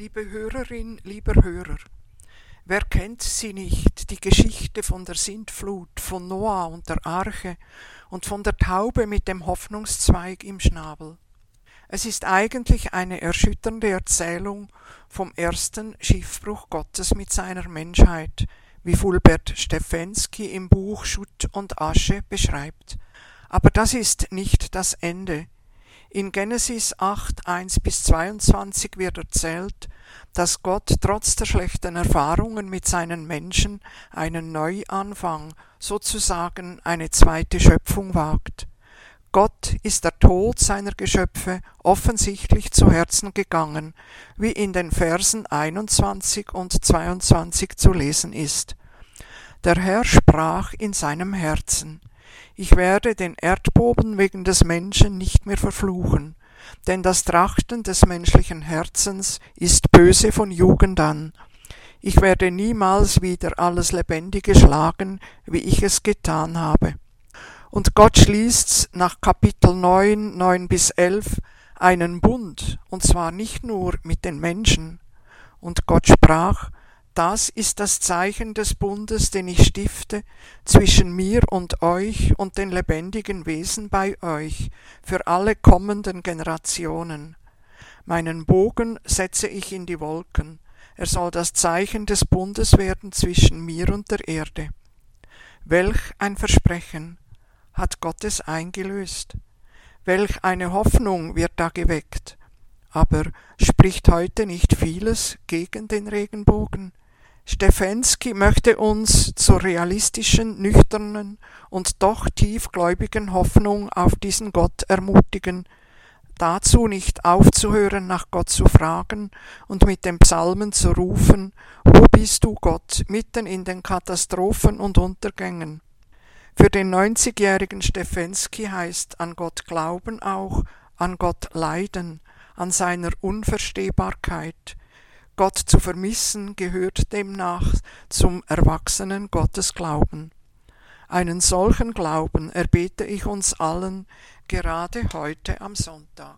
Liebe Hörerin, lieber Hörer, wer kennt sie nicht, die Geschichte von der Sintflut, von Noah und der Arche und von der Taube mit dem Hoffnungszweig im Schnabel? Es ist eigentlich eine erschütternde Erzählung vom ersten Schiffbruch Gottes mit seiner Menschheit, wie Fulbert Stefensky im Buch Schutt und Asche beschreibt. Aber das ist nicht das Ende. In Genesis 8, 1 bis 22 wird erzählt, dass Gott trotz der schlechten Erfahrungen mit seinen Menschen einen Neuanfang, sozusagen eine zweite Schöpfung wagt. Gott ist der Tod seiner Geschöpfe offensichtlich zu Herzen gegangen, wie in den Versen 21 und 22 zu lesen ist. Der Herr sprach in seinem Herzen, ich werde den Erdboden wegen des Menschen nicht mehr verfluchen, denn das Trachten des menschlichen Herzens ist böse von Jugend an. Ich werde niemals wieder alles Lebendige schlagen, wie ich es getan habe. Und Gott schließt nach Kapitel 9, 9 bis 11 einen Bund, und zwar nicht nur mit den Menschen. Und Gott sprach, das ist das Zeichen des Bundes, den ich stifte zwischen mir und euch und den lebendigen Wesen bei euch für alle kommenden Generationen. Meinen Bogen setze ich in die Wolken, er soll das Zeichen des Bundes werden zwischen mir und der Erde. Welch ein Versprechen hat Gott es eingelöst. Welch eine Hoffnung wird da geweckt. Aber spricht heute nicht vieles gegen den Regenbogen? Stefensky möchte uns zur realistischen, nüchternen und doch tiefgläubigen Hoffnung auf diesen Gott ermutigen, dazu nicht aufzuhören, nach Gott zu fragen und mit den Psalmen zu rufen, Wo bist du Gott, mitten in den Katastrophen und Untergängen? Für den 90-jährigen Stefensky heißt an Gott glauben auch, an Gott leiden, an seiner Unverstehbarkeit, Gott zu vermissen gehört demnach zum erwachsenen Gottesglauben. Einen solchen Glauben erbete ich uns allen gerade heute am Sonntag.